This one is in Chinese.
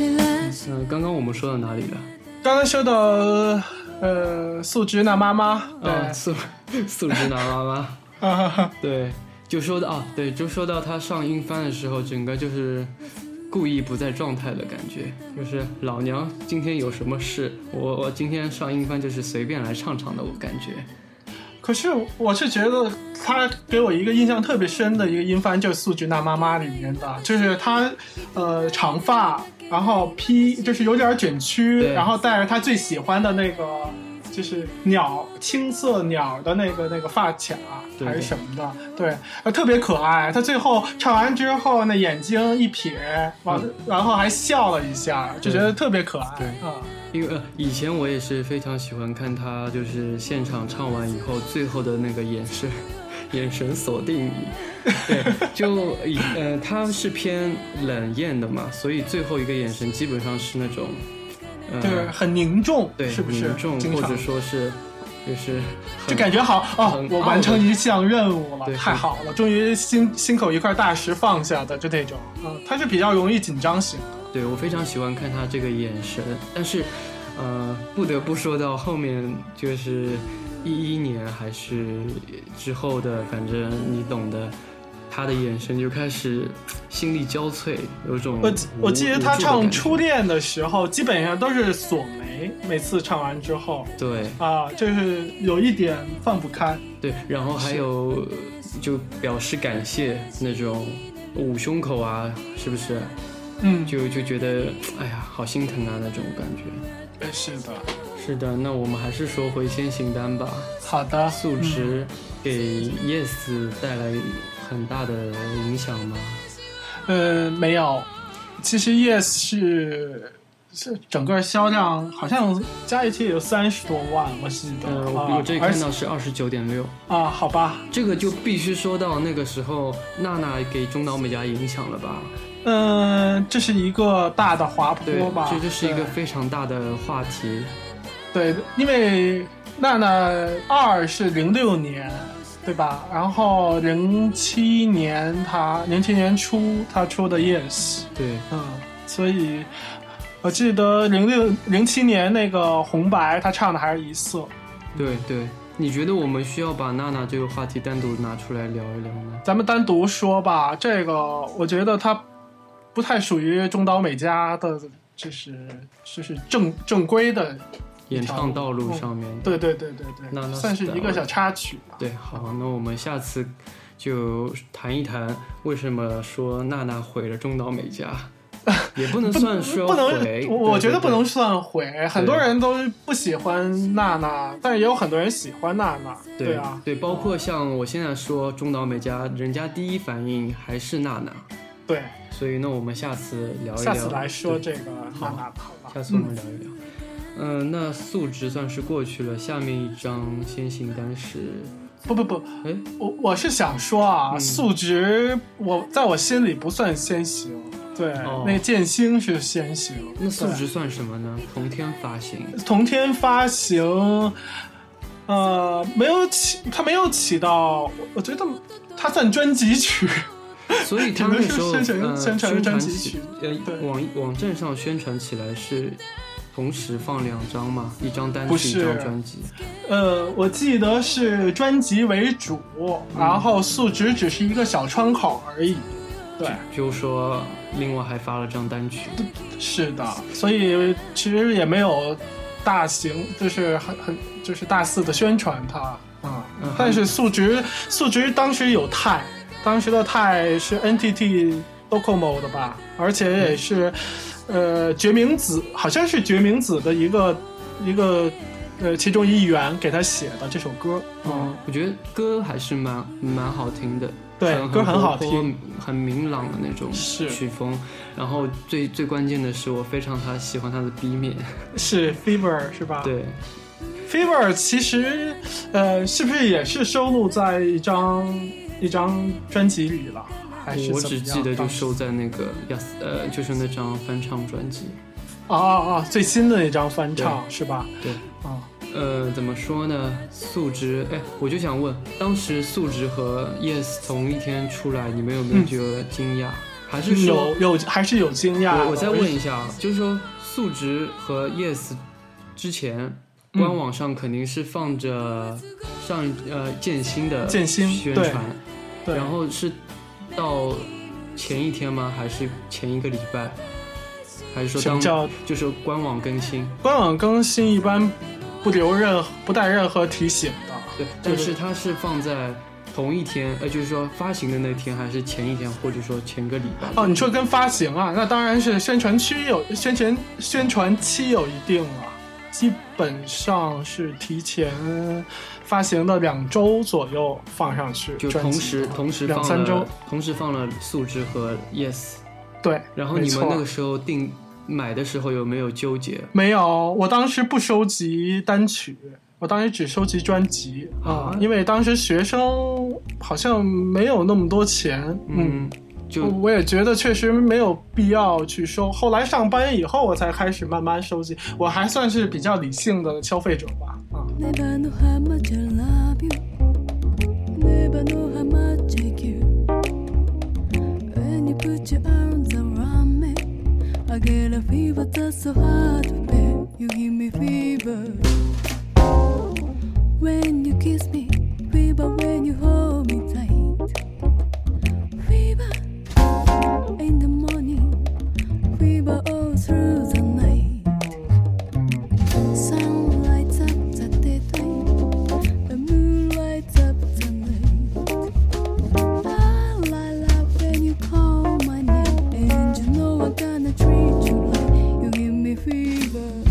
嗯，刚刚我们说到哪里了？刚刚说到呃，素直男妈妈，对，素 素直男妈妈，对，就说到啊，对，就说到她上英翻的时候，整个就是故意不在状态的感觉，就是老娘今天有什么事，我我今天上英翻就是随便来唱唱的，我感觉。可是我是觉得他给我一个印象特别深的一个音翻，就是《素质那妈妈》里面的，就是他，呃，长发，然后披，就是有点卷曲，然后带着他最喜欢的那个。就是鸟青色鸟的那个那个发卡还是什么的，对，特别可爱。他最后唱完之后，那眼睛一瞥，完然后还笑了一下，就觉得特别可爱。对啊，因为以前我也是非常喜欢看他，就是现场唱完以后，最后的那个眼神，眼神锁定你。对，就以呃，他是偏冷艳的嘛，所以最后一个眼神基本上是那种。对，很凝重，对，是不是？凝重，或者说是，就是，就感觉好哦，我完成一项任务了，太好了，终于心心口一块大石放下的，就那种。嗯，他是比较容易紧张型。对我非常喜欢看他这个眼神，但是，呃，不得不说到后面，就是一一年还是之后的，反正你懂的。他的眼神就开始心力交瘁，有种我我记得他唱《初恋》的时候，基本上都是锁眉，每次唱完之后，对啊，就是有一点放不开。对，然后还有就表示感谢那种捂胸口啊，是不是？嗯，就就觉得哎呀，好心疼啊那种感觉。是的，是的。那我们还是说回先行单吧。好的。素质给 Yes 带来。很大的影响吗？呃，没有。其实 Yes 是是整个销量好像加一起有三十多万，我记得。呃，我这里看到是二十九点六。啊，好吧。这个就必须说到那个时候，娜娜给中岛美嘉影响了吧？嗯，这是一个大的滑坡吧？这就是一个非常大的话题。对，因为娜娜二是零六年。对吧？然后零七年他零七年初他出的 Yes，对，嗯，所以我记得零六零七年那个红白他唱的还是一色。对对，你觉得我们需要把娜娜这个话题单独拿出来聊一聊吗？咱们单独说吧，这个我觉得他不太属于中岛美嘉的，就是就是正正规的。演唱道路上面，对对对对对，那那算是一个小插曲吧。对，好，那我们下次就谈一谈为什么说娜娜毁了中岛美嘉，也不能算说不能，我觉得不能算毁。很多人都不喜欢娜娜，但是也有很多人喜欢娜娜。对啊，对，包括像我现在说中岛美嘉，人家第一反应还是娜娜。对，所以那我们下次聊一聊，下次来说这个娜娜好吧？下次我们聊一聊。嗯，那素质算是过去了。下面一张先行单是，不不不，哎，我我是想说啊，素质我在我心里不算先行，对，那剑星是先行。那素质算什么呢？同天发行，同天发行，呃，没有起，他没有起到，我觉得他算专辑曲，所以他 那时候宣传专辑曲，呃，网网站上宣传起来是。同时放两张吗？一张单曲，一张专辑。呃，我记得是专辑为主，然后数值只是一个小窗口而已。对，就说另外还发了张单曲。是的，所以其实也没有大型，就是很很就是大肆的宣传它啊。但是数值数值当时有泰，当时的泰是 NTT Docomo 的吧，而且也是。呃，决明子好像是决明子的一个一个呃其中一员给他写的这首歌，嗯，我觉得歌还是蛮蛮好听的，对，歌很好听，很明朗的那种曲风。然后最最关键的是，我非常他喜欢他的 B 面，是 Fever 是吧？对，Fever 其实呃是不是也是收录在一张一张专辑里了？我只记得就收在那个呃，就是那张翻唱专辑。哦哦哦，最新的那张翻唱是吧？对。啊，呃，怎么说呢？素质，哎，我就想问，当时素质和 Yes 同一天出来，你们有没有觉得惊讶？还是有有还是有惊讶？我再问一下啊，就是说素直和 Yes 之前官网上肯定是放着上呃剑心的剑心宣传，然后是到前一天吗？还是前一个礼拜？还是说当叫就是官网更新？官网更新一般不留任不带任何提醒的。对，但是它是放在同一天，呃，就是说发行的那天，还是前一天，或者说前个礼拜？哦，你说跟发行啊？那当然是宣传期有宣传宣传期有一定了，基本上是提前发行的两周左右放上去，就同时同时两三周，同时放了素质和 Yes。对，然后你们那个时候定买的时候有没有纠结？没有，我当时不收集单曲。我当时只收集专辑啊，因为当时学生好像没有那么多钱，嗯，就我也觉得确实没有必要去收。后来上班以后，我才开始慢慢收集，我还算是比较理性的消费者吧，啊。When fever.